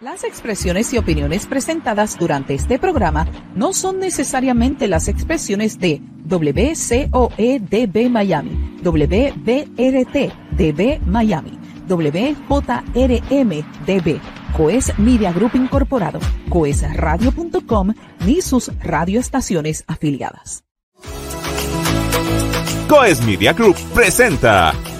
Las expresiones y opiniones presentadas durante este programa no son necesariamente las expresiones de WCOEDB Miami, WBRT DB Miami, WJRM DB, Coes Media Group Incorporado, coesradio.com ni sus radioestaciones afiliadas. Coes Media Group presenta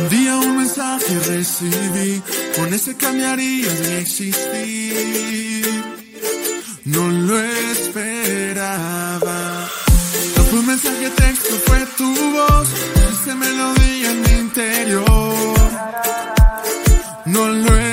Un día un mensaje recibí, con ese cambiaría mi existir. No lo esperaba. No fue un mensaje texto, fue tu voz, esa melodía en mi interior. No lo esperaba.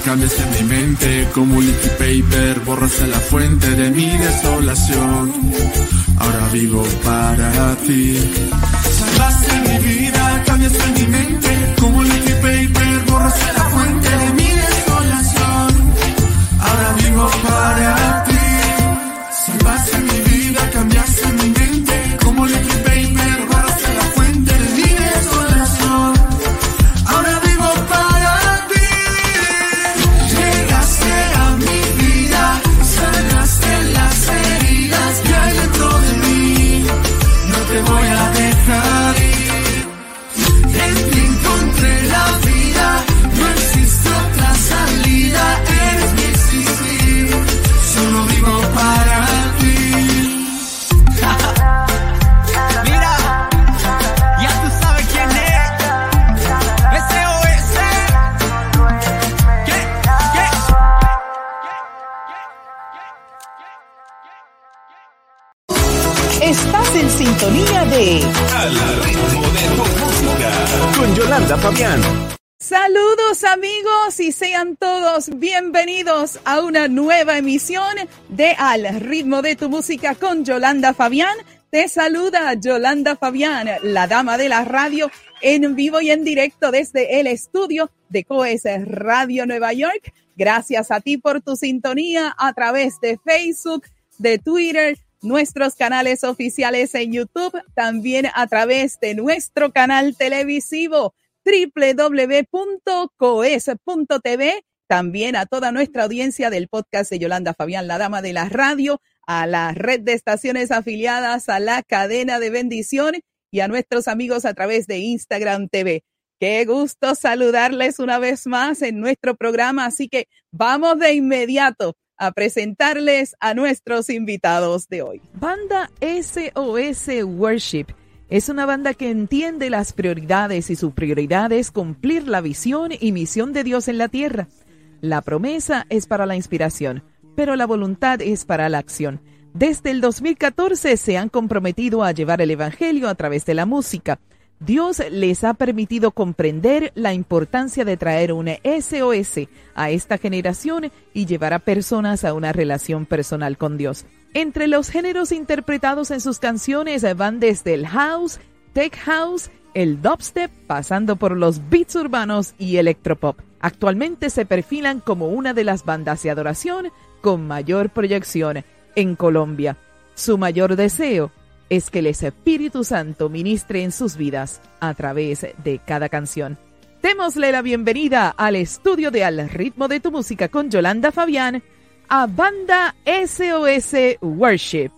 Vida, cambiaste mi mente como un liquid paper, borraste la fuente de mi desolación. Ahora vivo para ti. Salvaste mi vida, cambiaste mi mente como un amigos y sean todos bienvenidos a una nueva emisión de Al ritmo de tu música con Yolanda Fabián. Te saluda Yolanda Fabián, la dama de la radio, en vivo y en directo desde el estudio de Coes Radio Nueva York. Gracias a ti por tu sintonía a través de Facebook, de Twitter, nuestros canales oficiales en YouTube, también a través de nuestro canal televisivo www.coes.tv, también a toda nuestra audiencia del podcast de Yolanda Fabián, la dama de la radio, a la red de estaciones afiliadas, a la cadena de bendición y a nuestros amigos a través de Instagram TV. Qué gusto saludarles una vez más en nuestro programa, así que vamos de inmediato a presentarles a nuestros invitados de hoy. Banda SOS Worship es una banda que entiende las prioridades y su prioridad es cumplir la visión y misión de Dios en la tierra. La promesa es para la inspiración, pero la voluntad es para la acción. Desde el 2014 se han comprometido a llevar el Evangelio a través de la música Dios les ha permitido comprender la importancia de traer un SOS a esta generación y llevar a personas a una relación personal con Dios. Entre los géneros interpretados en sus canciones van desde el house, tech house, el dubstep, pasando por los beats urbanos y electropop. Actualmente se perfilan como una de las bandas de adoración con mayor proyección en Colombia. Su mayor deseo es que el Espíritu Santo ministre en sus vidas a través de cada canción. Démosle la bienvenida al estudio de Al ritmo de tu música con Yolanda Fabián a Banda SOS Worship.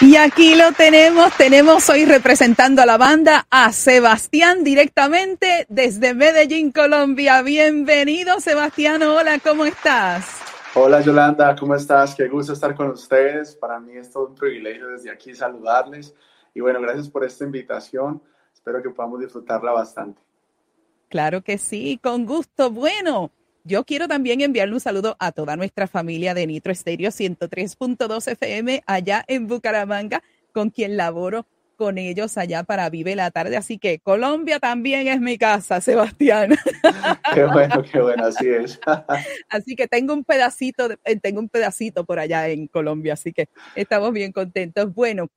Y aquí lo tenemos, tenemos hoy representando a la banda a Sebastián directamente desde Medellín, Colombia. Bienvenido Sebastián, hola, ¿cómo estás? Hola Yolanda, ¿cómo estás? Qué gusto estar con ustedes. Para mí es todo un privilegio desde aquí saludarles. Y bueno, gracias por esta invitación. Espero que podamos disfrutarla bastante. Claro que sí, con gusto. Bueno, yo quiero también enviarle un saludo a toda nuestra familia de Nitro Estéreo 103.2 FM allá en Bucaramanga, con quien laboro con ellos allá para Vive la Tarde. Así que Colombia también es mi casa, Sebastián. Qué bueno, qué bueno, así es. Así que tengo un pedacito, eh, tengo un pedacito por allá en Colombia, así que estamos bien contentos. Bueno,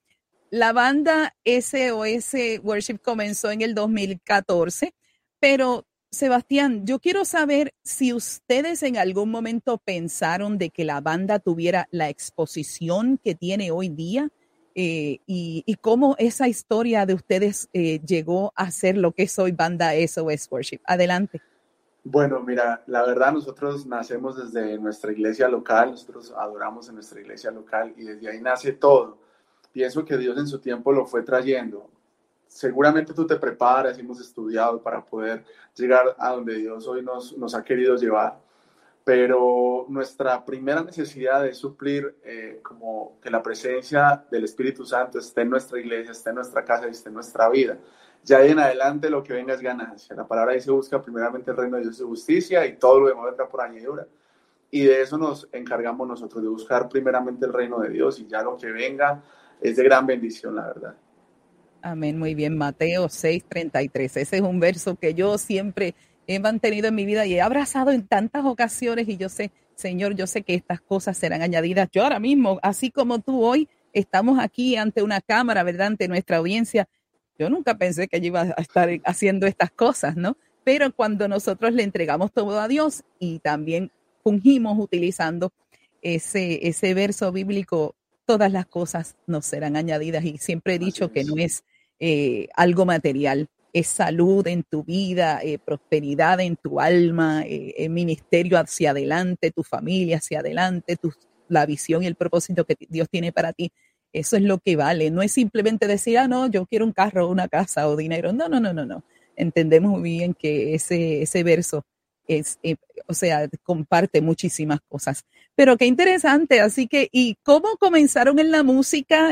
la banda SOS Worship comenzó en el 2014, pero Sebastián, yo quiero saber si ustedes en algún momento pensaron de que la banda tuviera la exposición que tiene hoy día eh, y, cómo esa historia de ustedes eh, llegó a ser lo que es hoy Banda SOS Worship. Adelante. Bueno, mira, la verdad nosotros nacemos desde nuestra iglesia local, nosotros adoramos en nuestra iglesia local y desde ahí nace todo. Pienso que Dios en su tiempo lo fue trayendo. Seguramente tú te preparas hemos estudiado para poder llegar a donde Dios hoy nos, ha querido llevar pero nuestra primera necesidad es suplir eh, como que la presencia del Espíritu Santo esté en nuestra iglesia, esté en nuestra casa y esté en nuestra vida. Ya ahí en adelante lo que venga es ganancia. La palabra dice busca primeramente el reino de Dios y justicia y todo lo demás vendrá por añadidura. Y de eso nos encargamos nosotros, de buscar primeramente el reino de Dios y ya lo que venga es de gran bendición, la verdad. Amén, muy bien. Mateo 6:33. Ese es un verso que yo siempre he mantenido en mi vida y he abrazado en tantas ocasiones y yo sé, Señor, yo sé que estas cosas serán añadidas. Yo ahora mismo, así como tú hoy, estamos aquí ante una cámara, ¿verdad? Ante nuestra audiencia. Yo nunca pensé que yo iba a estar haciendo estas cosas, ¿no? Pero cuando nosotros le entregamos todo a Dios y también fungimos utilizando ese, ese verso bíblico, todas las cosas nos serán añadidas. Y siempre he dicho que no es eh, algo material, es salud en tu vida, eh, prosperidad en tu alma, eh, ministerio hacia adelante, tu familia hacia adelante, la visión y el propósito que Dios tiene para ti. Eso es lo que vale. No es simplemente decir, ah, no, yo quiero un carro, una casa o dinero. No, no, no, no, no. Entendemos muy bien que ese, ese verso es, eh, o sea, comparte muchísimas cosas. Pero qué interesante. Así que, ¿y cómo comenzaron en la música?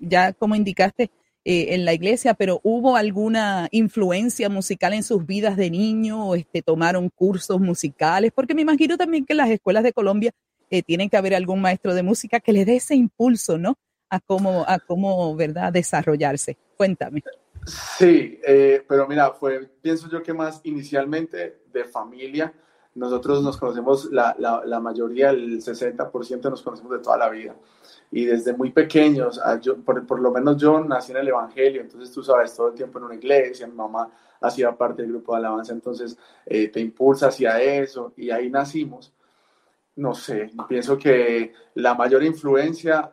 ya como indicaste, eh, en la iglesia, pero ¿hubo alguna influencia musical en sus vidas de niño? Este, ¿Tomaron cursos musicales? Porque me imagino también que las escuelas de Colombia eh, tienen que haber algún maestro de música que le dé ese impulso, ¿no? A cómo, a cómo ¿verdad?, desarrollarse. Cuéntame. Sí, eh, pero mira, fue, pienso yo que más inicialmente de familia. Nosotros nos conocemos, la, la, la mayoría, el 60% nos conocemos de toda la vida y desde muy pequeños, ah, yo, por, por, lo menos yo nací en el Evangelio, entonces tú sabes, todo el tiempo en una iglesia, mi mamá hacía parte del grupo de alabanza, entonces eh, te impulsa hacia eso y ahí nacimos. No sé, pienso que la mayor influencia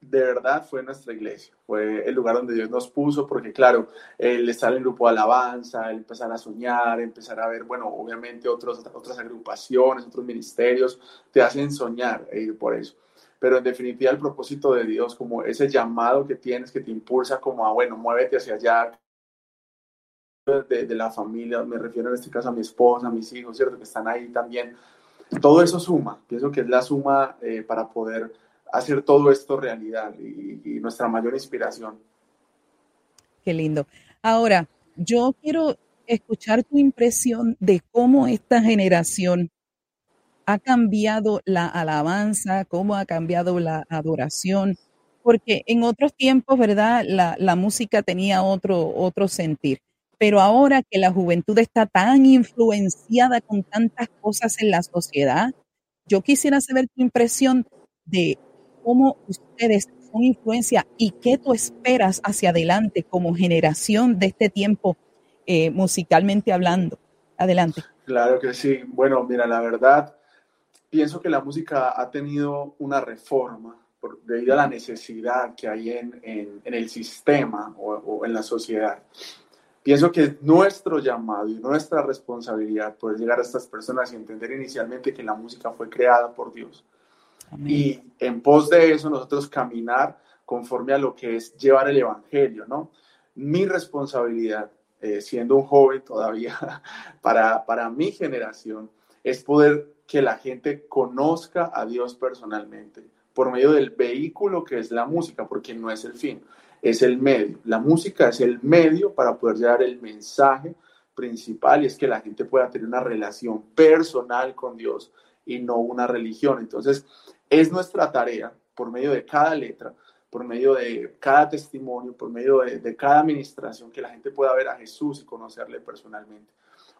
de verdad fue nuestra iglesia, fue el lugar donde Dios nos puso, porque claro, el estar en el grupo de alabanza, el empezar a soñar, empezar a ver, bueno, obviamente otros, otras agrupaciones, otros ministerios, te hacen soñar e ir por eso pero en definitiva el propósito de Dios, como ese llamado que tienes que te impulsa como a, bueno, muévete hacia allá, de, la familia, me refiero en este caso a mi esposa, a mis hijos, ¿cierto? Que están ahí también. Todo eso suma, pienso que es la suma eh, para poder hacer todo esto realidad y nuestra mayor inspiración. Qué lindo. Ahora, yo quiero escuchar tu impresión de cómo esta generación ha cambiado la alabanza, cómo ha cambiado la adoración, porque en otros tiempos, ¿verdad? La, música tenía otro, otro sentir, pero ahora que la juventud está tan influenciada con tantas cosas en la sociedad, yo quisiera saber tu impresión de cómo ustedes son influencia y qué tú esperas hacia adelante como generación de este tiempo eh, musicalmente hablando. Adelante. Claro que sí. Bueno, mira, la verdad, pienso que la música ha tenido una reforma por, debido a la necesidad que hay en, en, en el sistema o, o, en la sociedad. Pienso que nuestro llamado y nuestra responsabilidad poder llegar a estas personas y entender inicialmente que la música fue creada por Dios. Amén. Y en pos de eso nosotros caminar conforme a lo que es llevar el Evangelio, ¿no? Mi responsabilidad eh, siendo un joven todavía, para, para mi generación, es poder que la gente conozca a Dios personalmente por medio del vehículo que es la música, porque no es el fin, es el medio. La música es el medio para poder llevar el mensaje principal y es que la gente pueda tener una relación personal con Dios y no una religión. Entonces, es nuestra tarea, por medio de cada letra, por medio de cada testimonio, por medio de, de, cada administración, que la gente pueda ver a Jesús y conocerle personalmente.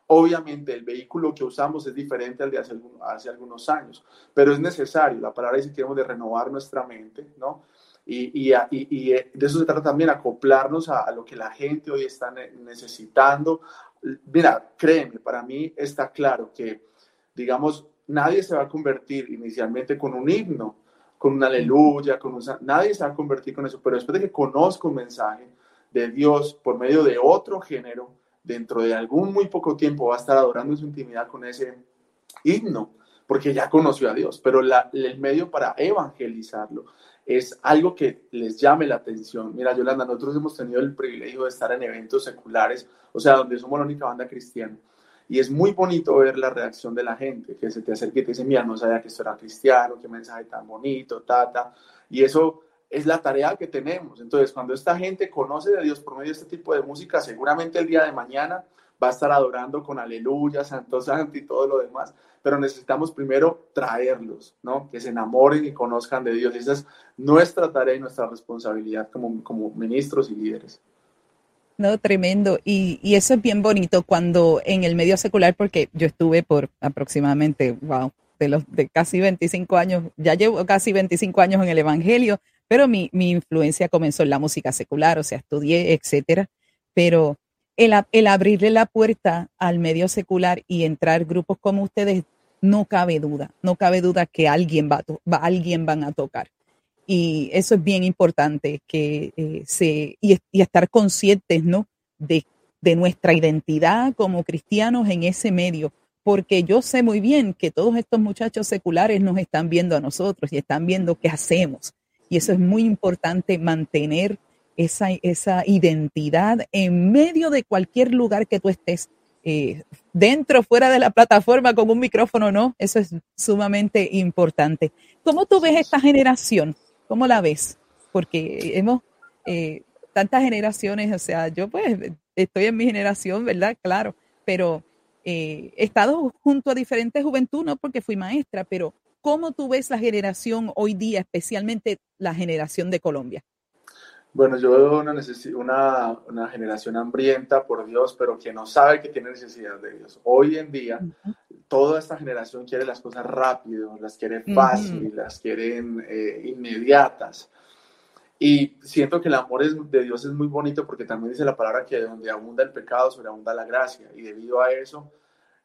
Obviamente el vehículo que usamos es diferente al de hace, algunos años, pero es necesario. La palabra dice que debemos de renovar nuestra mente, ¿no? Y, y, y, y, de eso se trata también, acoplarnos a, a, lo que la gente hoy está necesitando. Mira, créeme, para mí está claro que, digamos, nadie se va a convertir inicialmente con un himno, con un aleluya, con un... Nadie se va a convertir con eso, pero después de que conozca un mensaje de Dios por medio de otro género, dentro de algún muy poco tiempo va a estar adorando en su intimidad con ese himno, porque ya conoció a Dios, pero la, el medio para evangelizarlo es algo que les llame la atención. Mira, Yolanda, nosotros hemos tenido el privilegio de estar en eventos seculares, o sea, donde somos la única banda cristiana. Y es muy bonito ver la reacción de la gente, que se te acerca y te dice, mira, no sabía que esto era cristiano, qué mensaje tan bonito, tata. Y eso es la tarea que tenemos. Entonces, cuando esta gente conoce de Dios por medio de este tipo de música, seguramente el día de mañana va a estar adorando con aleluya, santo, santo y todo lo demás. Pero necesitamos primero traerlos, ¿no? Que se enamoren y conozcan de Dios. Esa es nuestra tarea y nuestra responsabilidad como, como ministros y líderes. No, tremendo. Y, y, eso es bien bonito cuando en el medio secular, porque yo estuve por aproximadamente, wow, de los de casi 25 años, ya llevo casi 25 años en el Evangelio, pero mi, mi influencia comenzó en la música secular, o sea, estudié, etcétera. Pero el, el abrirle la puerta al medio secular y entrar grupos como ustedes, no cabe duda, no cabe duda que alguien va, va alguien van a tocar. Y eso es bien importante, que eh, se, y, y, estar conscientes, ¿no? De, de nuestra identidad como cristianos en ese medio, porque yo sé muy bien que todos estos muchachos seculares nos están viendo a nosotros y están viendo qué hacemos. Y eso es muy importante mantener esa, esa identidad en medio de cualquier lugar que tú estés, eh, dentro, fuera de la plataforma, con un micrófono, no, eso es sumamente importante. ¿Cómo tú ves esta generación? ¿Cómo la ves? Porque hemos eh, tantas generaciones, o sea, yo pues estoy en mi generación, ¿verdad? Claro, pero eh, he estado junto a diferentes juventudes, no porque fui maestra, pero ¿cómo tú ves la generación hoy día, especialmente la generación de Colombia? Bueno, yo veo una, una, una, generación hambrienta por Dios, pero que no sabe que tiene necesidad de Dios. Hoy en día, uh -huh. toda esta generación quiere las cosas rápido, las quiere fácil, uh -huh. las quieren eh, inmediatas. Y siento que el amor es, de Dios es muy bonito porque también dice la palabra que donde abunda el pecado, sobreabunda la gracia. Y debido a eso,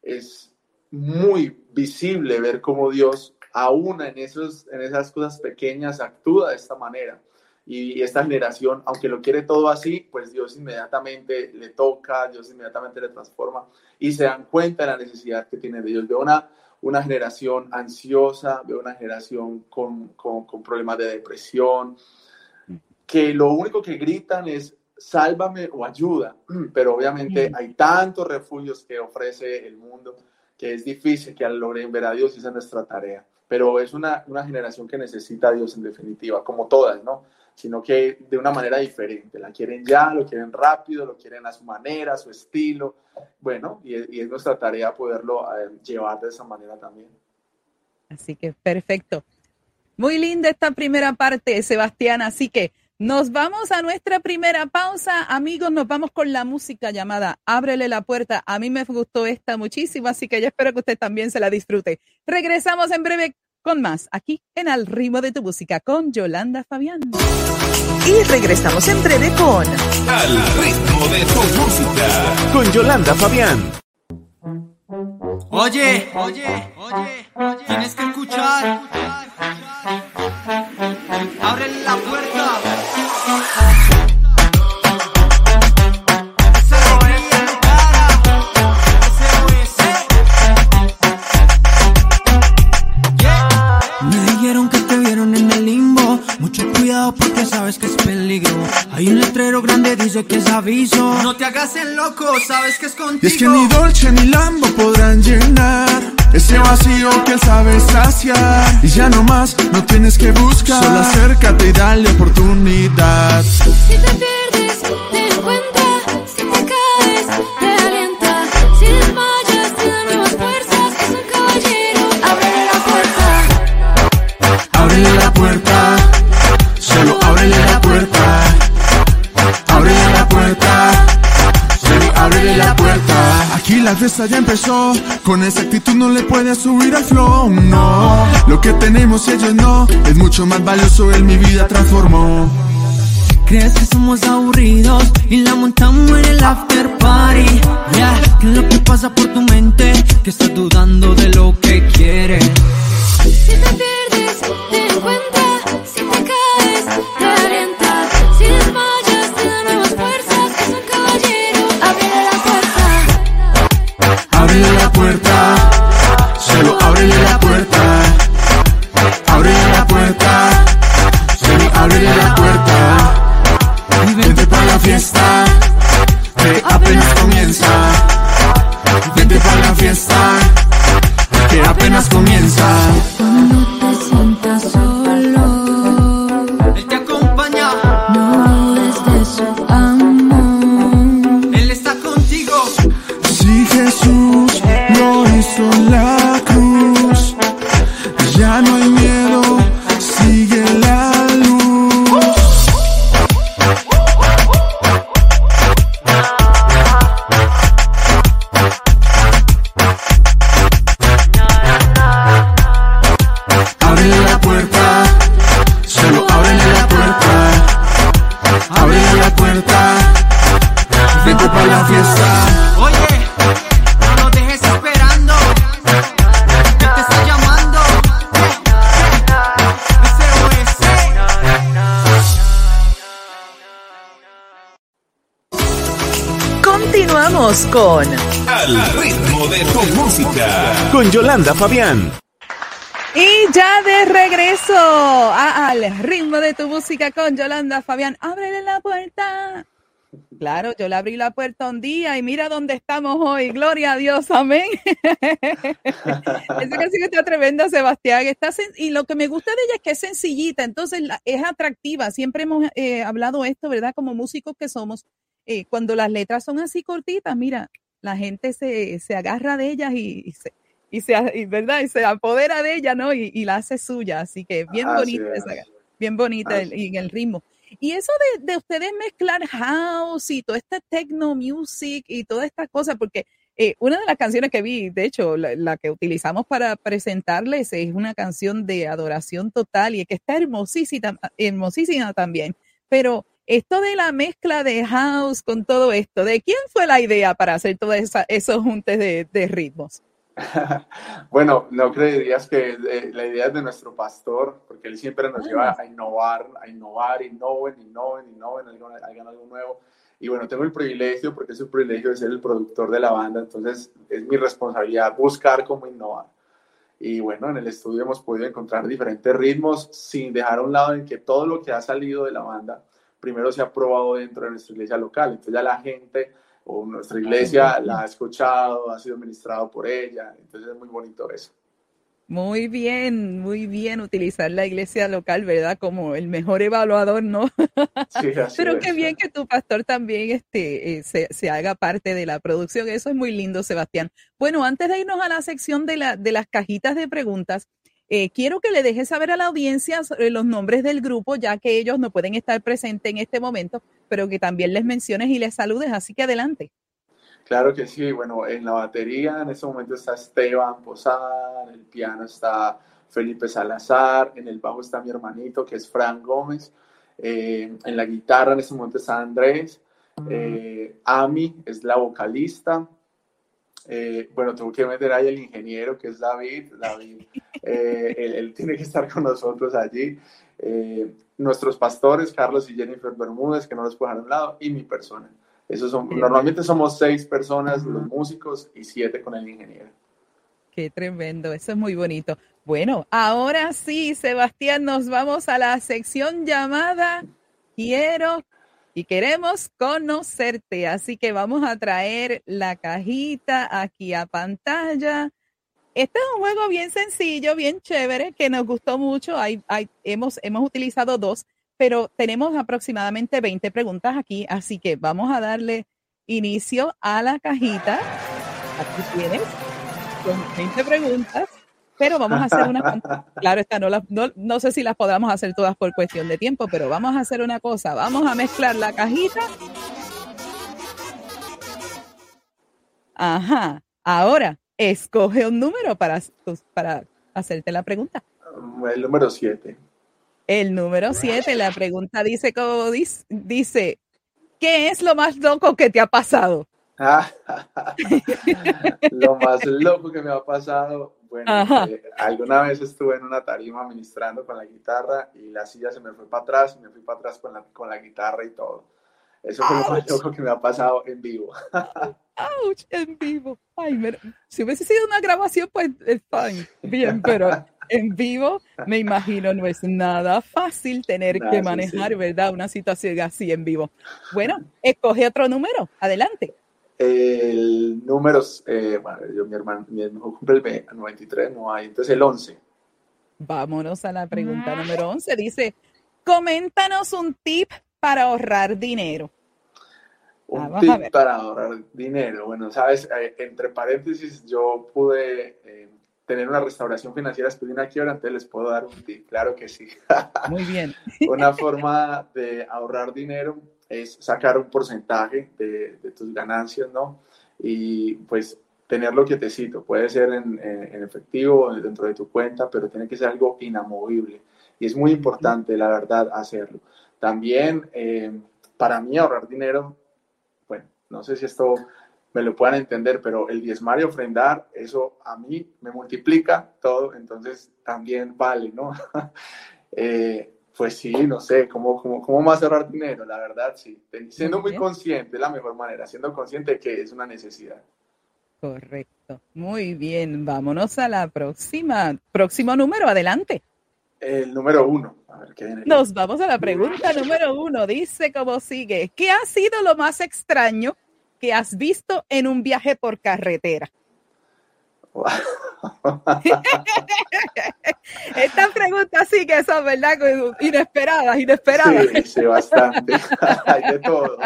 es muy visible ver cómo Dios, aún en, esos, en esas cosas pequeñas, actúa de esta manera y esta generación, aunque lo quiere todo así, pues Dios inmediatamente le toca, Dios inmediatamente le transforma y se dan cuenta de la necesidad que tiene de Dios. Veo una, una generación ansiosa, veo una generación con, con, con problemas de depresión, que lo único que gritan es sálvame o ayuda, pero obviamente hay tantos refugios que ofrece el mundo que es difícil que logren ver a Dios y esa es nuestra tarea. Pero es una, una generación que necesita a Dios en definitiva, como todas, ¿no? Sino que de una manera diferente. La quieren ya, lo quieren rápido, lo quieren a su manera, a su estilo. Bueno, y es, y es nuestra tarea poderlo eh, llevar de esa manera también. Así que perfecto. Muy linda esta primera parte, Sebastián. Así que nos vamos a nuestra primera pausa. Amigos, nos vamos con la música llamada Ábrele la puerta. A mí me gustó esta muchísimo, así que yo espero que usted también se la disfrute. Regresamos en breve con más aquí en Al ritmo de tu música con Yolanda Fabián. Y regresamos en breve con Al ritmo de tu música. Con Yolanda Fabián. Oye, oye, oye, oye, tienes que escuchar. Abre la puerta. Cuidado porque sabes que es peligro. Hay un letrero grande, dice que es aviso. No te hagas el loco, sabes que es contigo. Y es que ni Dolce ni Lambo podrán llenar ese vacío que él sabe saciar. Y ya no más, no tienes que buscar. Solo acércate y dale oportunidad. Si te pierdes, te encuentra. La fiesta ya empezó, con esa actitud no le puedes subir al flow, no. Lo que tenemos ellos no, es mucho más valioso, él mi vida transformó. Crees que somos aburridos y la montamos en el after party. Yeah, ¿qué es lo que pasa por tu mente? Que estás dudando de lo que quieres. Si te pierdes, puerta, solo ábrele la puerta. Ábrele la puerta, solo ábrele la puerta. Vente para la fiesta, que apenas comienza. Vente para la fiesta, que apenas comienza. Cuando te sientas solo, Él te acompaña, no dudes de su amor. Él está contigo. Si Jesús lo hizo Yolanda Fabián. Y ya de regreso a- al ritmo de tu música con Yolanda Fabián. Ábrele la puerta. Claro, yo le abrí la puerta un día y mira dónde estamos hoy. Gloria a Dios, amén. Esa canción está tremenda, Sebastián. Está y lo que me gusta de ella es que es sencillita, entonces es atractiva. Siempre hemos eh, hablado esto, ¿verdad? Como músicos que somos, eh, cuando las letras son así cortitas, mira, la gente se, se agarra de ellas y, y se, y se, y, ¿verdad? Y se apodera de ella, ¿no? Y, y la hace suya. Así que bien Así bonita es. esa, bien bonita el, y el ritmo. Y eso de, de ustedes mezclar house y todo este techno music y todas estas cosas, porque eh, una de las canciones que vi, de hecho, la, la que utilizamos para presentarles es una canción de adoración total y que está hermosísima, hermosísima también. Pero esto de la mezcla de house con todo esto, ¿de quién fue la idea para hacer todos esos juntes de, de ritmos? Bueno, no creerías que eh, la idea es de nuestro pastor, porque él siempre nos lleva a innovar, a innovar, innoven, innoven, innoven, hagan, hagan algo nuevo. Y bueno, tengo el privilegio, porque es un privilegio de ser el productor de la banda, entonces es mi responsabilidad buscar cómo innovar. Y bueno, en el estudio hemos podido encontrar diferentes ritmos sin dejar a un lado en que todo lo que ha salido de la banda primero se ha probado dentro de nuestra iglesia local. Entonces ya la gente o nuestra iglesia la ha escuchado, ha sido ministrado por ella. Entonces es muy bonito eso. Muy bien, muy bien utilizar la iglesia local, ¿verdad? Como el mejor evaluador, ¿no? Sí, así Pero es. qué bien que tu pastor también este, eh, se, se haga parte de la producción. Eso es muy lindo, Sebastián. Bueno, antes de irnos a la sección de, la, de las cajitas de preguntas, eh, quiero que le dejes saber a la audiencia sobre los nombres del grupo, ya que ellos no pueden estar presentes en este momento, pero que también les menciones y les saludes. Así que adelante. Claro que sí, bueno, en la batería en este momento está Esteban Posada, en el piano está Felipe Salazar, en el bajo está mi hermanito que es Fran Gómez, eh, en la guitarra en este momento está Andrés, eh, Ami es la vocalista, eh, bueno, tengo que meter ahí el ingeniero que es David, David, eh, él, él tiene que estar con nosotros allí, eh, nuestros pastores Carlos y Jennifer Bermúdez que no los puedo dejar a un lado y mi persona. Esos son, normalmente somos seis personas, los músicos, y siete con el ingeniero. Qué tremendo, eso es muy bonito. Bueno, ahora sí, Sebastián, nos vamos a la sección llamada Quiero y queremos conocerte. Así que vamos a traer la cajita aquí a pantalla. Este es un juego bien sencillo, bien chévere, que nos gustó mucho. Hay, hay, hemos, hemos utilizado dos, pero tenemos aproximadamente 20 preguntas aquí, así que vamos a darle inicio a la cajita. Aquí tienes, con 20 preguntas, pero vamos a hacer una... Claro, está, no, las- no, no sé si las podamos hacer todas por cuestión de tiempo, pero vamos a hacer una cosa, vamos a mezclar la cajita. Ajá, ahora escoge un número para, para hacerte la pregunta. El número siete. El número 7, la pregunta dice, como dice, dice, ¿qué es lo más loco que te ha pasado? Lo más loco que me ha pasado, bueno, eh, alguna vez estuve en una tarima ministrando con la guitarra y la silla se me fue para atrás y me fui para atrás con la, con la guitarra y todo. Eso fue lo más loco que me ha pasado en vivo. ¡Auch! En vivo. Ay, mira, si hubiese sido una grabación, pues es fine. Bien, pero en vivo, me imagino, no es nada fácil tener que manejar, sí. ¿verdad? Una situación así en vivo. Bueno, escoge otro número. Adelante. El número, eh, bueno, yo, mi hermano, mi hermano cumple el ve- 93, no hay, entonces el 11. Vámonos a la pregunta número 11. Dice, coméntanos un tip para ahorrar dinero. Un Vamos a ver. tip para ahorrar dinero. Bueno, sabes, Eh, entre paréntesis, yo pude eh, tener una restauración financiera después de una quiebra, entonces les puedo dar un tip, claro que sí. Muy bien. Una forma de ahorrar dinero es sacar un porcentaje de, de tus ganancias, ¿no? Y pues tenerlo quietecito. Puede ser en, en- en efectivo dentro de tu cuenta, pero tiene que ser algo inamovible. Y es muy importante, la verdad, hacerlo. También, eh, para mí, ahorrar dinero, no sé si esto me lo puedan entender, pero el diezmar y ofrendar, eso a mí me multiplica todo, entonces también vale, ¿no? Eh, pues sí, no sé, ¿cómo, cómo, cómo más ahorrar dinero? La verdad, sí. Siendo Muy consciente, es la mejor manera, siendo consciente de que es una necesidad. Correcto. Muy bien. Vámonos a la próxima. Próximo número. Adelante. El número uno, a ver qué viene. Nos vamos a la pregunta número uno. Dice como sigue. ¿Qué ha sido lo más extraño que has visto en un viaje por carretera? Esta pregunta sí que son, ¿verdad? Inesperadas, inesperadas. Sí, sí, bastante. Hay de todo.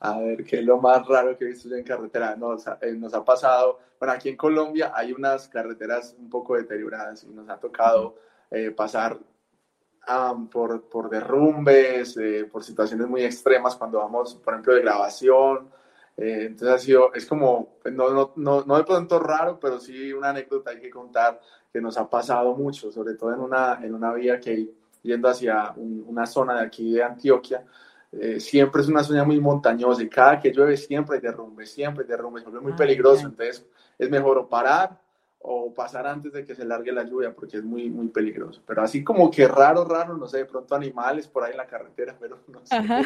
A ver, ¿qué es lo más raro que he visto yo en carretera? Nos, eh, nos ha pasado, bueno, aquí en Colombia hay unas carreteras un poco deterioradas y nos ha tocado eh, pasar am, por, por derrumbes, eh, por situaciones muy extremas cuando vamos, por ejemplo, de grabación. Eh, entonces ha sido, es como, no, no, no, no de pronto raro, pero sí una anécdota hay que contar que nos ha pasado mucho, sobre todo en una, en una vía que yendo hacia un- una zona de aquí de Antioquia, eh, siempre es una zona muy montañosa y cada que llueve siempre hay derrumbes, siempre hay derrumbes, vuelve muy Ay, peligroso, ay. entonces es mejor o parar o pasar antes de que se largue la lluvia porque es muy, muy peligroso. Pero así como que raro, raro, no sé, de pronto animales por ahí en la carretera, pero no sé. Ajá.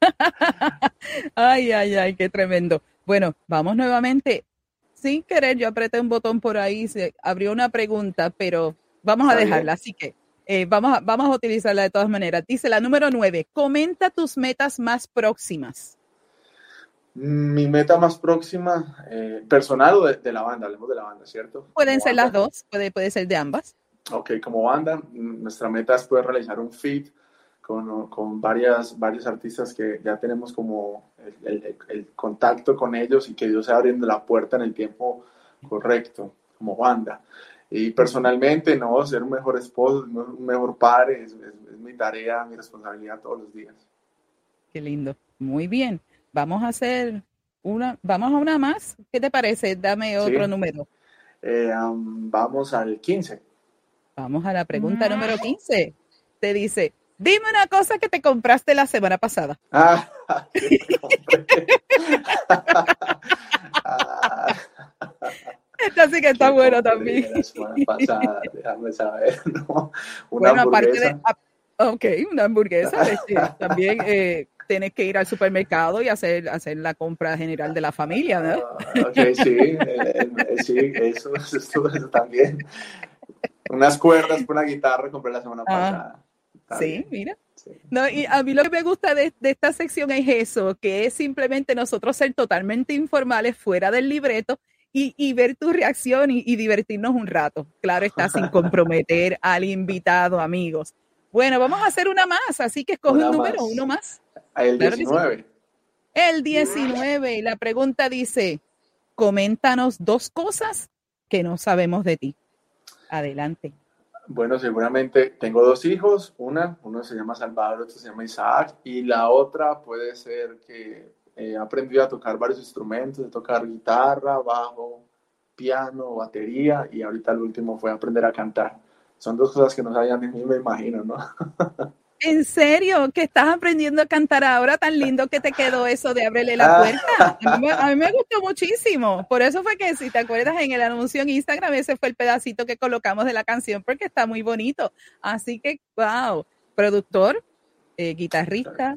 Ay, ay, ay, qué tremendo. Bueno, vamos nuevamente. Sin querer, yo apreté un botón por ahí, se abrió una pregunta, pero vamos a Está bien. dejarla. Así que eh, vamos, a, vamos a utilizarla de todas maneras. Dice la número nueve, comenta tus metas más próximas. Mi meta más próxima, eh, personal o de, de, la banda, hablemos de la banda, ¿cierto? Pueden Como ser banda. las dos, puede, puede ser de ambas. Ok, como banda, mm, nuestra meta es poder realizar un feed con, con varias, varios artistas que ya tenemos como el, el- el contacto con ellos y que Dios sea abriendo la puerta en el tiempo correcto, como banda. Y personalmente, no, ser un mejor esposo, un mejor padre, es, es- es mi tarea, mi responsabilidad todos los días. Qué lindo. Muy bien. Vamos a hacer una, vamos a una más. ¿Qué te parece? Dame otro Sí. número. Eh, um, vamos al 15. Vamos a la pregunta número 15. Te dice, dime una cosa que te compraste la semana pasada. Ah, Esta sí que está ¿qué bueno también. La semana pasada, déjame saber, ¿no? Una Bueno, aparte hamburguesa. de, ok, una hamburguesa, este, también eh, tienes que ir al supermercado y hacer, hacer la compra general de la familia, ¿no? Ah, ok, sí, eh, eh, sí, eso, eso, eso también. Unas cuerdas por una guitarra compré la semana Ah, pasada. Sí, mira. sí. No, y a mí lo que me gusta de, de esta sección es eso, que es simplemente nosotros ser totalmente informales fuera del libreto y, y ver tu reacción y, y divertirnos un rato. Claro está, sin comprometer al invitado, amigos. Bueno, vamos a hacer una más, así que escoge Una un número, más. uno más. El Claro que sí. 19. El 19, y la pregunta dice, coméntanos dos cosas que no sabemos de ti. Adelante. Bueno, seguramente tengo dos hijos, una, uno se llama Salvador, otro se llama Isaac, y la otra puede ser que he aprendido a tocar varios instrumentos, de tocar guitarra, bajo, piano, batería, y ahorita el último fue aprender a cantar. Son dos cosas que no sabían mí, me imagino, ¿no? ¿En serio? ¿Que estás aprendiendo a cantar ahora? Tan lindo que te quedó eso de ábrele la Ah. puerta. A mí, me- a mí me gustó muchísimo. Por eso fue que, si te acuerdas, en el anuncio en Instagram, ese fue el pedacito que colocamos de la canción porque está muy bonito. Así que, wow. Productor, eh, guitarrista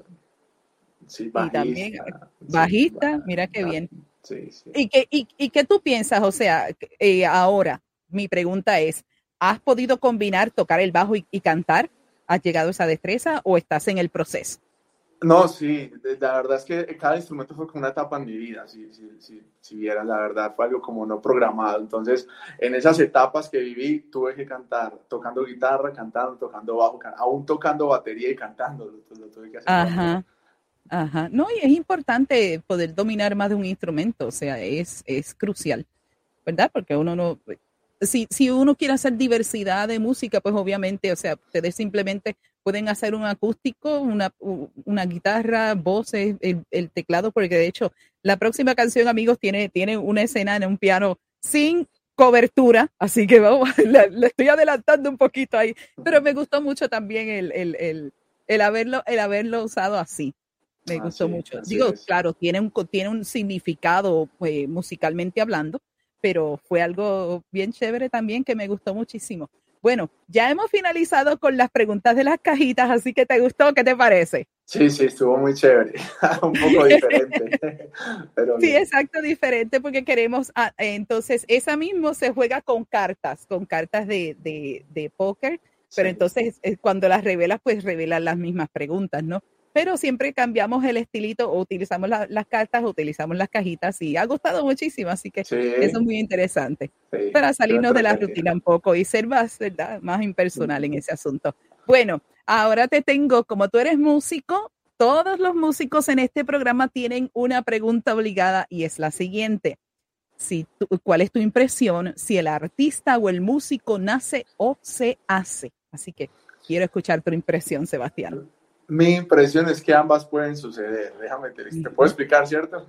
Sí, Y también bajista. sí, bajista, mira qué bien. Sí, sí. ¿Y qué, y, y qué tú piensas? O sea, eh, ahora, mi pregunta es, ¿has podido combinar tocar el bajo y, y cantar? ¿Has llegado a esa destreza o estás en el proceso? No, sí, la verdad es que cada instrumento fue como una etapa en mi vida, si, si, si, si vieras, la verdad, fue algo como no programado. Entonces, en esas etapas que viví, tuve que cantar, tocando guitarra, cantando, tocando bajo, can- aún tocando batería y cantando, lo, lo tuve que hacer. Ajá, ajá. No, y es importante poder dominar más de un instrumento, o sea, es, es crucial, ¿verdad? Porque uno no, si, si uno quiere hacer diversidad de música, pues obviamente, o sea, ustedes simplemente pueden hacer un acústico, una, una guitarra, voces, el, el teclado, porque de hecho, la próxima canción, amigos, tiene, tiene una escena en un piano sin cobertura, así que vamos, le, le estoy adelantando un poquito ahí, pero me gustó mucho también el, el, el, el haberlo, el haberlo usado así. Me gustó mucho. Digo, es. claro, tiene un, tiene un significado pues, musicalmente hablando, pero fue algo bien chévere también que me gustó muchísimo. Bueno, ya hemos finalizado con las preguntas de las cajitas, así que te gustó, ¿qué te parece? Sí, sí, estuvo muy chévere, un poco diferente, pero Sí, bien. exacto, diferente porque queremos, ah, entonces, esa mismo se juega con cartas, con cartas de, de, de póker, pero Sí. entonces eh, cuando las revelas, pues revelan las mismas preguntas, ¿no? Pero siempre cambiamos el estilito o utilizamos la- las cartas utilizamos las cajitas y ha gustado muchísimo, así que Sí, eso es muy interesante sí, para salirnos de la rutina un poco y ser más, ¿verdad? más impersonal en ese asunto. Bueno, ahora te tengo, como tú eres músico, todos los músicos en este programa tienen una pregunta obligada y es la siguiente. Si tú- ¿Cuál es tu impresión si el artista o el músico nace o se hace? Así que quiero escuchar tu impresión, Sebastián. Mi impresión es que ambas pueden suceder, déjame te, te puedo explicar, ¿cierto?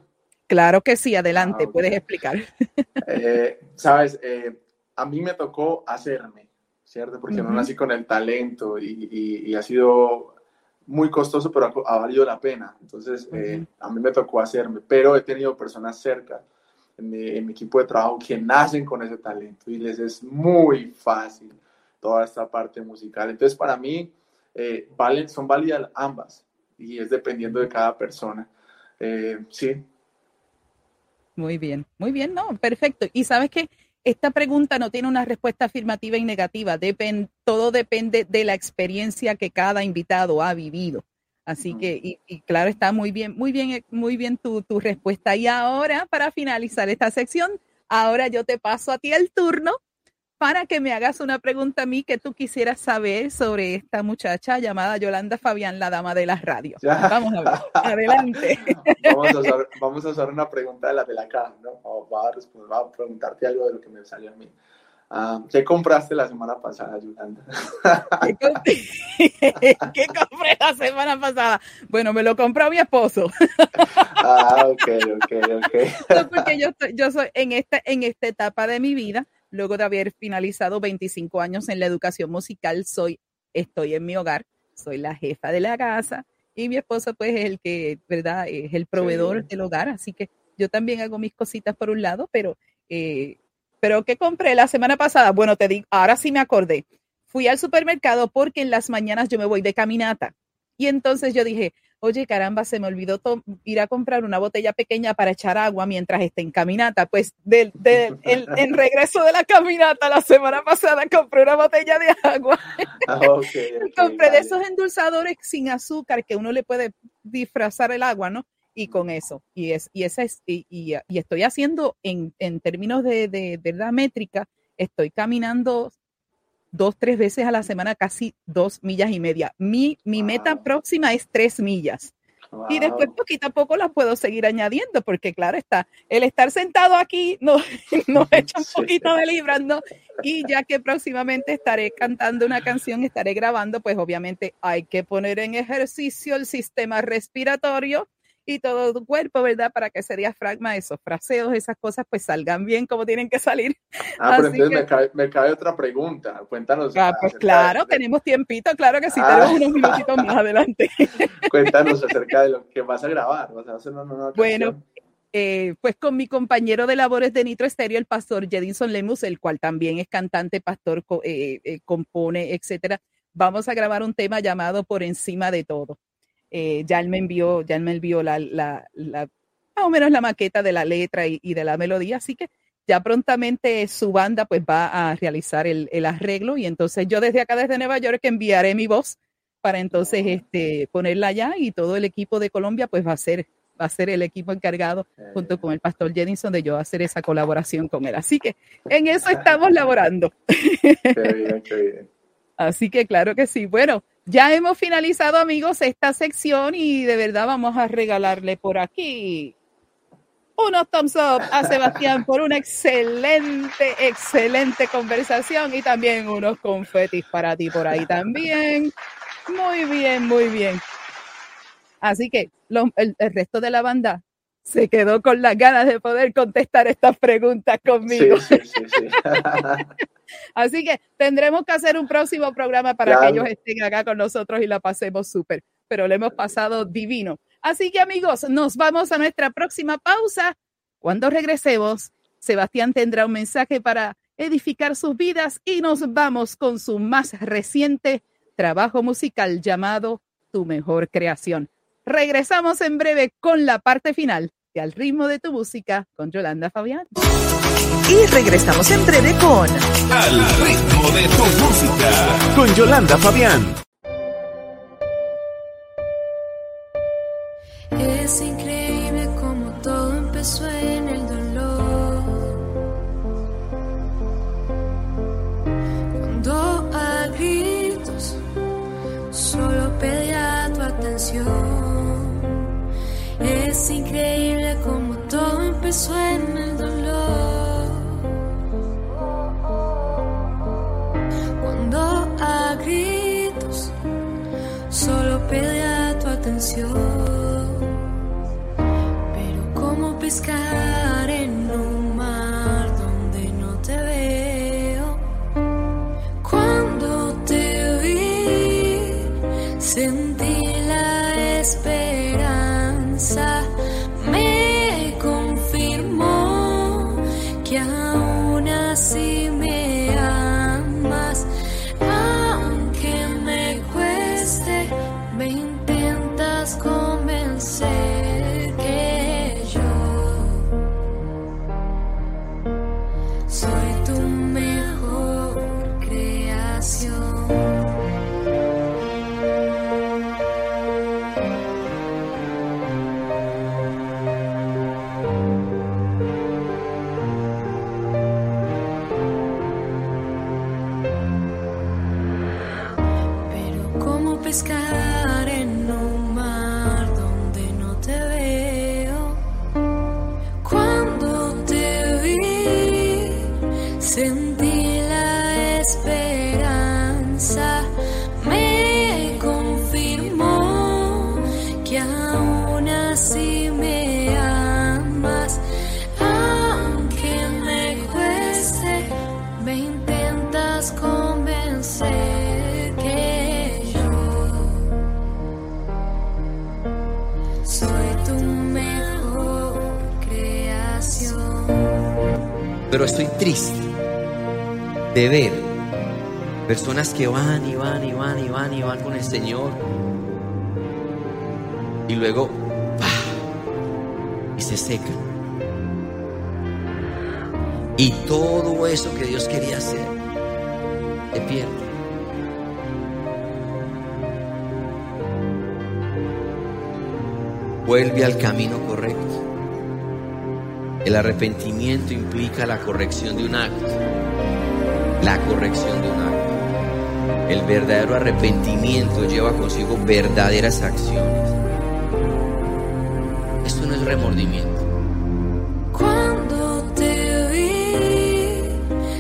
Claro que sí, adelante, Ah, puedes explicar. Eh, Sabes, Eh, a mí me tocó hacerme, ¿cierto? Porque no nací con el talento y, y- y ha sido muy costoso, pero ha, ha valido la pena. Entonces, eh, a mí me tocó hacerme, pero he tenido personas cerca en mi, en mi equipo de trabajo que nacen con ese talento y les es muy fácil toda esta parte musical. Entonces, para mí, eh, valen, son válidas ambas y es dependiendo de cada persona. Eh, sí, Muy bien, muy bien, no, perfecto. Y sabes que esta pregunta no tiene una respuesta afirmativa y negativa. Depen- todo depende de la experiencia que cada invitado ha vivido. Así que, y, y claro, está muy bien, muy bien, muy bien tu, tu respuesta. Y ahora, para finalizar esta sección, ahora yo te paso a ti el turno para que me hagas una pregunta a mí que tú quisieras saber sobre esta muchacha llamada Yolanda Fabián, la dama de las radios. Vamos a ver, adelante. Vamos a, usar, vamos a usar una pregunta de la de la acá, ¿no? O va a, responder, va a preguntarte algo de lo que me salió a mí. Ah, ¿Qué compraste la semana pasada, Yolanda? ¿Qué compré? ¿Qué compré la semana pasada? Bueno, me lo compró mi esposo. ah, ok, ok, ok. No, porque yo, estoy- yo soy en esta, en esta etapa de mi vida, luego de haber finalizado 25 años en la educación musical, soy, estoy en mi hogar, soy la jefa de la casa y mi esposo pues es el que, ¿verdad? Es el proveedor Sí. del hogar, así que yo también hago mis cositas por un lado, pero, eh, pero ¿qué compré la semana pasada? Bueno, te digo, ahora sí me acordé. Fui al supermercado porque en las mañanas yo me voy de caminata. Y entonces yo dije, oye, caramba, se me olvidó ir a comprar una botella pequeña para echar agua mientras esté en caminata. Pues del del- el- en regreso de la caminata la semana pasada compré una botella de agua. Ah, compré de esos endulzadores sin azúcar que uno le puede disfrazar el agua, ¿no? Y con eso. Y, es, y, esa es, y, y- y estoy haciendo en, en términos de, de verdad métrica, estoy caminando dos, tres veces a la semana, casi dos millas y media. Mi, mi meta próxima es tres millas. Y después poquito a poco las puedo seguir añadiendo, porque claro está, el estar sentado aquí nos, nos echa un poquito de libras, ¿no? Y ya que próximamente estaré cantando una canción, estaré grabando, pues obviamente hay que poner en ejercicio el sistema respiratorio y todo tu cuerpo, ¿verdad? Para que ese diafragma, esos fraseos, esas cosas, pues salgan bien como tienen que salir. Ah, pero así entonces que- me, cabe, me cabe otra pregunta. Cuéntanos. Ah, pues claro, de- tenemos tiempito, claro que sí, Ah. tenemos unos minutitos más adelante. Cuéntanos acerca de lo que vas a grabar. ¿Vas a hacer una nueva Bueno, canción? eh, pues con mi compañero de labores de Nitro Estéreo, el pastor Jedinson Lemus, el cual también es cantante, pastor, eh, eh, compone, etcétera. Vamos a grabar un tema llamado Por encima de todo. Eh, ya él me envió, ya él me envió la, la, la- más o menos la maqueta de la letra y, y de la melodía, así que ya prontamente su banda pues va a realizar el, el arreglo y entonces yo desde acá, desde Nueva York, enviaré mi voz para entonces este, ponerla allá y todo el equipo de Colombia pues va a ser, va a ser el equipo encargado junto con el pastor Jennison de yo hacer esa colaboración con él. Así que en eso estamos laborando. Qué bien, qué bien. Así que claro que sí. Bueno, ya hemos finalizado amigos esta sección y de verdad vamos a regalarle por aquí unos thumbs up a Sebastián por una excelente, excelente conversación y también unos confetis para ti por ahí también. Muy bien, muy bien. Así que el resto de la banda se quedó con las ganas de poder contestar estas preguntas conmigo. Sí, sí, sí, sí. Así que tendremos que hacer un próximo programa para Claro. que ellos estén acá con nosotros y la pasemos súper. Pero lo hemos pasado divino. Así que amigos, nos vamos a nuestra próxima pausa. Cuando regresemos, Sebastián tendrá un mensaje para edificar sus vidas y nos vamos con su más reciente trabajo musical llamado Tu mejor creación. Regresamos en breve con la parte final Al ritmo de tu música con Yolanda Fabián. Y regresamos en breve con Al ritmo de tu música. Con Yolanda Fabián. Es increíble como todo empezó empezó en el dolor. Pero estoy triste de ver personas que van y van y van y van y van con el Señor. Y luego, ¡pah! y se secan. Y todo eso que Dios quería hacer, se pierde. Vuelve al camino correcto. El arrepentimiento implica la corrección de un acto. La corrección de un acto. El verdadero arrepentimiento lleva consigo verdaderas acciones. Esto no es remordimiento. Cuando te vi,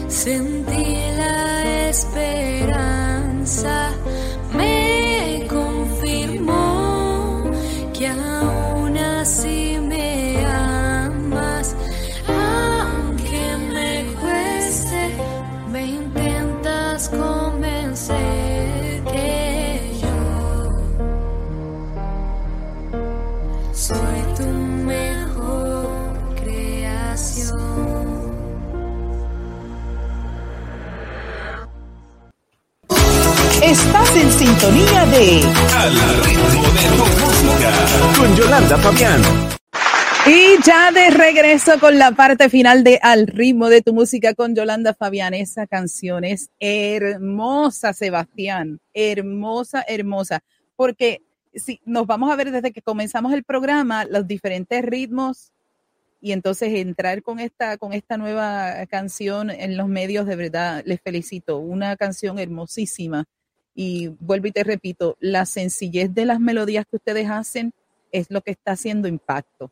sentí la esperanza. Mejor creación. Estás en sintonía de Al ritmo de tu música. Con Yolanda Fabián. Y ya de regreso con la parte final de Al ritmo de tu música con Yolanda Fabián. Esa canción es hermosa, Sebastián. Hermosa, hermosa. Porque si nos vamos a ver desde que comenzamos el programa, los diferentes ritmos y entonces entrar con esta, con esta nueva canción en los medios, de verdad, les felicito. Una canción hermosísima. Y vuelvo y te repito, la sencillez de las melodías que ustedes hacen es lo que está haciendo impacto.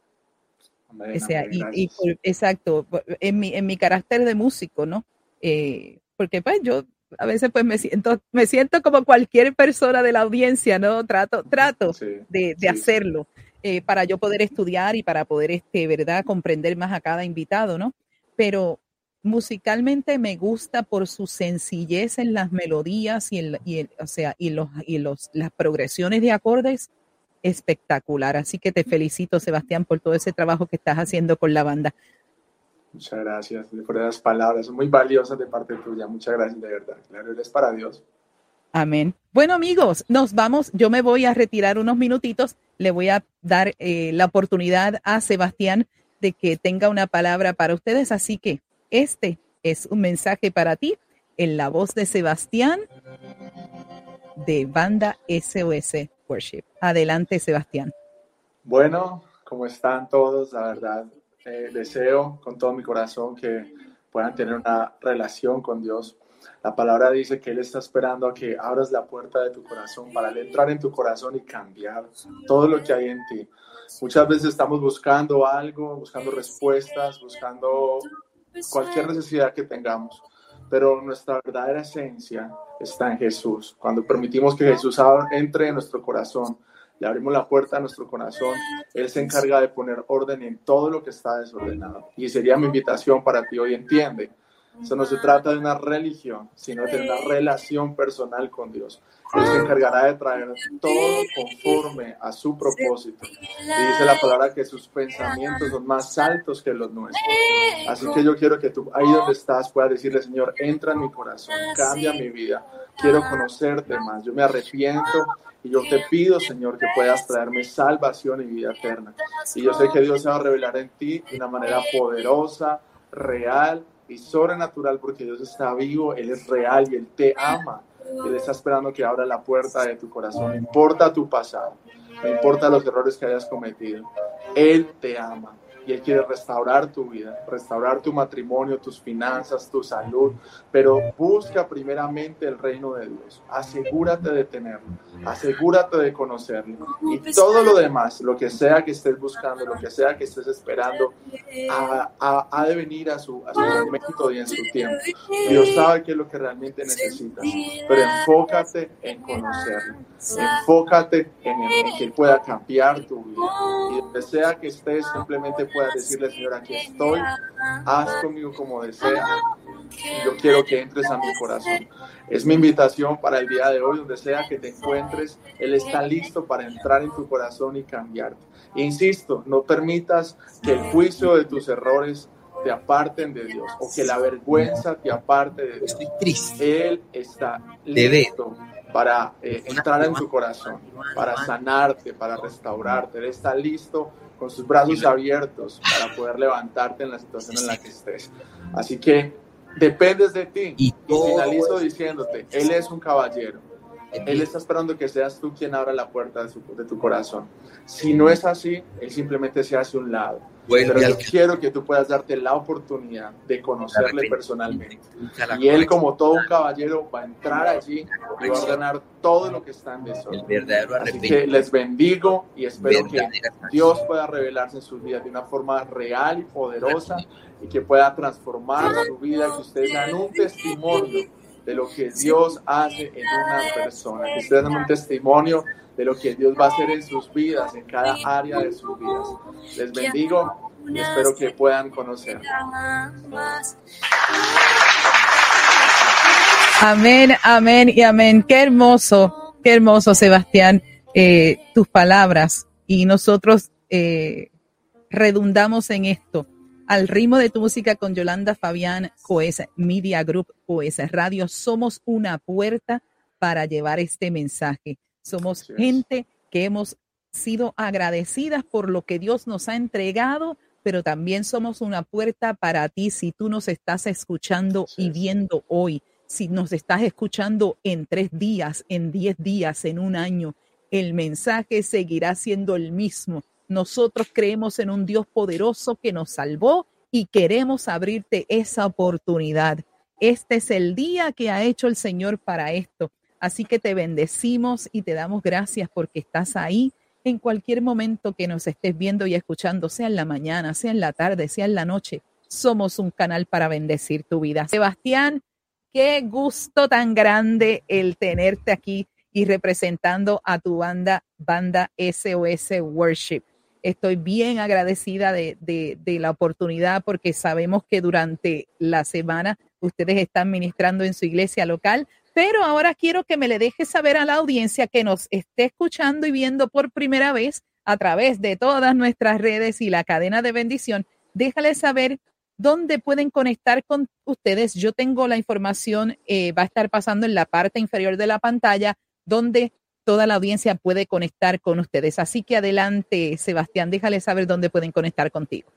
O sea, y, y exacto, en mi, en mi carácter de músico, ¿no? Eh, porque pues yo a veces pues me siento, me siento como cualquier persona de la audiencia, ¿no? Trato, trato Sí, de, de sí, hacerlo eh, para yo poder estudiar y para poder, este, ¿verdad? Comprender más a cada invitado, ¿no? Pero musicalmente me gusta por su sencillez en las melodías y, el, y el- o sea, y los, y los, las progresiones de acordes espectacular. Así que te felicito, Sebastián, por todo ese trabajo que estás haciendo con la banda. Muchas gracias por esas palabras, son muy valiosas de parte tuya. Muchas gracias, de verdad. Claro, eres para Dios. Amén. Bueno, amigos, nos vamos. Yo me voy a retirar unos minutitos. Le voy a dar eh, la oportunidad a Sebastián de que tenga una palabra para ustedes. Así que este es un mensaje para ti en la voz de Sebastián de Banda SOS Worship. Adelante, Sebastián. Bueno, ¿cómo están todos? La verdad, eh, deseo con todo mi corazón que puedan tener una relación con Dios. La palabra dice que Él está esperando a que abras la puerta de tu corazón para entrar en tu corazón y cambiar todo lo que hay en ti. Muchas veces estamos buscando algo, buscando respuestas, buscando cualquier necesidad que tengamos, pero nuestra verdadera esencia está en Jesús. Cuando permitimos que Jesús entre en nuestro corazón, le abrimos la puerta a nuestro corazón, Él se encarga de poner orden en todo lo que está desordenado. Y sería mi invitación para ti hoy, entiende. Eso no se trata de una religión, sino de una relación personal con Dios. Él se encargará de traer todo conforme a su propósito. Y dice la palabra que sus pensamientos son más altos que los nuestros. Así que yo quiero que tú, ahí donde estás, puedas decirle, Señor, entra en mi corazón, cambia mi vida. Quiero conocerte más. Yo me arrepiento y yo te pido, Señor, que puedas traerme salvación y vida eterna. Y yo sé que Dios se va a revelar en ti de una manera poderosa, real y sobrenatural, porque Dios está vivo, Él es real y Él te ama. Él está esperando que abra la puerta de tu corazón. No importa tu pasado, no importa los errores que hayas cometido. Él te ama. Y Él quiere restaurar tu vida, restaurar tu matrimonio, tus finanzas, tu salud, pero busca primeramente el reino de Dios. Asegúrate de tenerlo, asegúrate de conocerlo y todo lo demás, lo que sea que estés buscando, lo que sea que estés esperando, ha, de venir a su, a su momento y en su tiempo. Dios sabe qué es lo que realmente necesitas, pero enfócate en conocerlo, enfócate en, en que pueda cambiar tu vida y donde sea que estés simplemente puedas decirle, Señor, aquí estoy, haz conmigo como deseas. Yo quiero que entres a mi corazón. Es mi invitación para el día de hoy, donde sea que te encuentres, Él está listo para entrar en tu corazón y cambiarte. Insisto, no permitas que el juicio de tus errores te aparten de Dios o que la vergüenza te aparte de Dios. Él está listo para eh, entrar en tu corazón, para sanarte, para restaurarte. Él está listo con sus brazos abiertos para poder levantarte en la situación en la que estés. Así que dependes de ti. Y, finalizo diciéndote, Él es un caballero. Él está esperando que seas tú quien abra la puerta de, tu corazón. Si no es así, Él simplemente se hace un lado. Pero yo quiero que tú puedas darte la oportunidad de conocerle personalmente. Y Él, como todo un caballero, va a entrar allí y va a ordenar todo lo que está en desorden. Así que les bendigo y espero que Dios pueda revelarse en sus vidas de una forma real y poderosa y que pueda transformar su vida, que ustedes sean un testimonio de lo que Dios hace en una persona, que ustedes den un testimonio de lo que Dios va a hacer en sus vidas, en cada área de sus vidas. Les bendigo y espero que puedan conocer. Amén, amén y amén. Qué hermoso, qué hermoso, Sebastián, eh, tus palabras. Y nosotros eh, redundamos en esto al ritmo de tu música con Yolanda Fabián, Coes Media Group, Coes Radio. Somos una puerta para llevar este mensaje. Somos gente que hemos sido agradecidas por lo que Dios nos ha entregado, pero también somos una puerta para ti si tú nos estás escuchando y viendo hoy, si nos estás escuchando en tres días, en diez días, en un año, el mensaje seguirá siendo el mismo nosotros creemos en un Dios poderoso que nos salvó y queremos abrirte esa oportunidad. Este es el día que ha hecho el Señor para esto. Así que te bendecimos y te damos gracias porque estás ahí en cualquier momento que nos estés viendo y escuchando, sea en la mañana, sea en la tarde, sea en la noche. Somos un canal para bendecir tu vida. Sebastián, qué gusto tan grande el tenerte aquí y representando a tu banda, banda SOS Worship. Estoy bien agradecida de, la oportunidad porque sabemos que durante la semana ustedes están ministrando en su iglesia local, pero ahora quiero que me le deje saber a la audiencia que nos esté escuchando y viendo por primera vez a través de todas nuestras redes y la cadena de bendición. Déjale saber dónde pueden conectar con ustedes. Yo tengo la información, eh, va a estar pasando en la parte inferior de la pantalla, donde toda la audiencia puede conectar con ustedes. Así que adelante, Sebastián, déjale saber dónde pueden conectar contigo.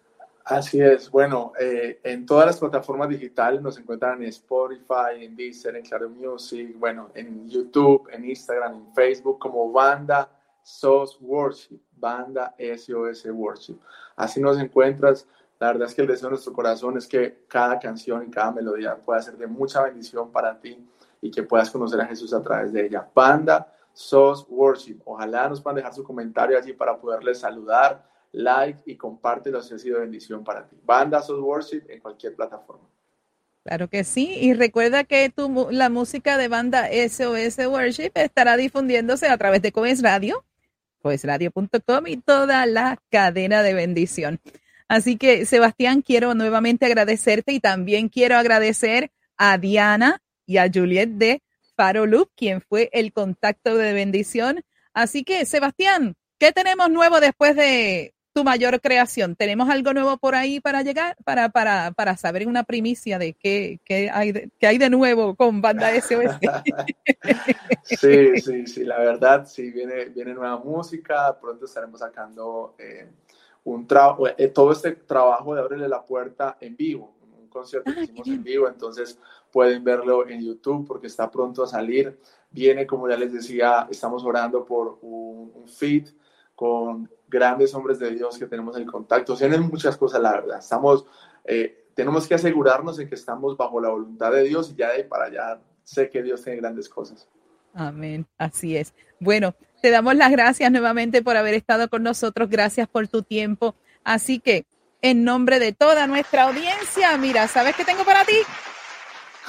Así es, bueno, eh, en todas las plataformas digitales nos encuentran en Spotify, en Deezer, en Claro Music, bueno, en YouTube, en Instagram, en Facebook, como Banda SOS Worship, Banda SOS Worship. Así nos encuentras. La verdad es que el deseo de nuestro corazón es que cada canción y cada melodía pueda ser de mucha bendición para ti y que puedas conocer a Jesús a través de ella. Banda SOS Worship. Ojalá nos puedan dejar su comentario allí para poderles saludar, like y compártelo si ha sido bendición para ti. Banda SOS Worship en cualquier plataforma. Claro que sí, y recuerda que tu, la música de banda SOS Worship estará difundiéndose a través de Coes Radio, coesradio.com y toda la cadena de bendición. Así que, Sebastián, quiero nuevamente agradecerte y también quiero agradecer a Diana y a Juliet de Faro quien fue el contacto de bendición. Así que, Sebastián, ¿qué tenemos nuevo después de tu mayor creación? ¿Tenemos algo nuevo por ahí para llegar, para, para, para saber una primicia de qué, qué, hay, de, qué hay de nuevo con Banda SOS? sí, sí, sí, la verdad, sí, viene, viene nueva música, pronto estaremos sacando eh, un eh, todo este trabajo de abrirle la puerta en vivo, un concierto que ah, hicimos en vivo, entonces pueden verlo en YouTube porque está pronto a salir. Viene, como ya les decía, estamos orando por un, feed con grandes hombres de Dios que tenemos el contacto. Tienen muchas cosas, la verdad. Estamos, eh, tenemos que asegurarnos de que estamos bajo la voluntad de Dios y ya de ahí para allá sé que Dios tiene grandes cosas. Amén, así es. Bueno, te damos las gracias nuevamente por haber estado con nosotros. Gracias por tu tiempo. Así que, en nombre de toda nuestra audiencia, mira, ¿sabes qué tengo para ti?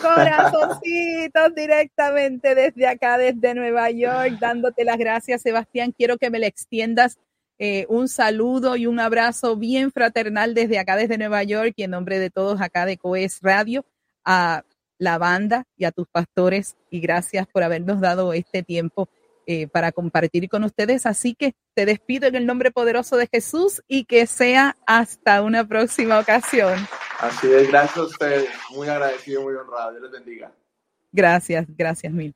Corazoncitos directamente desde acá, desde Nueva York, dándote las gracias, Sebastián. Quiero que me le extiendas eh, un saludo y un abrazo bien fraternal desde acá, desde Nueva York, y en nombre de todos acá de Coes Radio, a la banda y a tus pastores. Y gracias por habernos dado este tiempo eh, para compartir con ustedes. Así que te despido en el nombre poderoso de Jesús y que sea hasta una próxima ocasión. Así es, gracias a ustedes. Muy agradecido, muy honrado. Dios les bendiga. Gracias, gracias mil.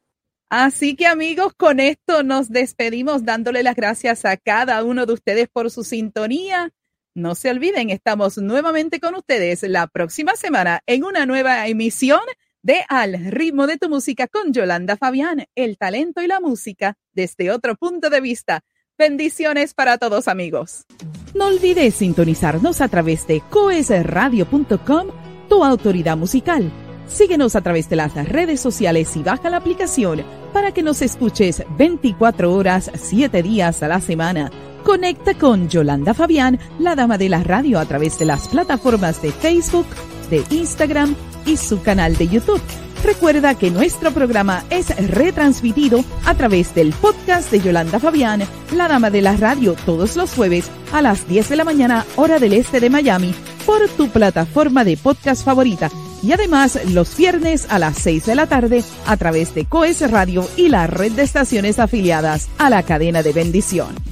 Así que amigos, con esto nos despedimos dándole las gracias a cada uno de ustedes por su sintonía. No se olviden, estamos nuevamente con ustedes la próxima semana en una nueva emisión de Al ritmo de tu música con Yolanda Fabián, el talento y la música desde otro punto de vista. Bendiciones para todos amigos. No olvides sintonizarnos a través de coesradio.com, tu autoridad musical. Síguenos a través de las redes sociales y baja la aplicación para que nos escuches 24 horas, 7 días a la semana. Conecta con Yolanda Fabián, la dama de la radio, a través de las plataformas de Facebook, de Instagram y su canal de YouTube. Recuerda que nuestro programa es retransmitido a través del podcast de Yolanda Fabián, la dama de la radio, todos los jueves a las 10 de la mañana, hora del este de Miami, por tu plataforma de podcast favorita. Y además los viernes a las 6 de la tarde a través de Coes Radio y la red de estaciones afiliadas a la cadena de bendición.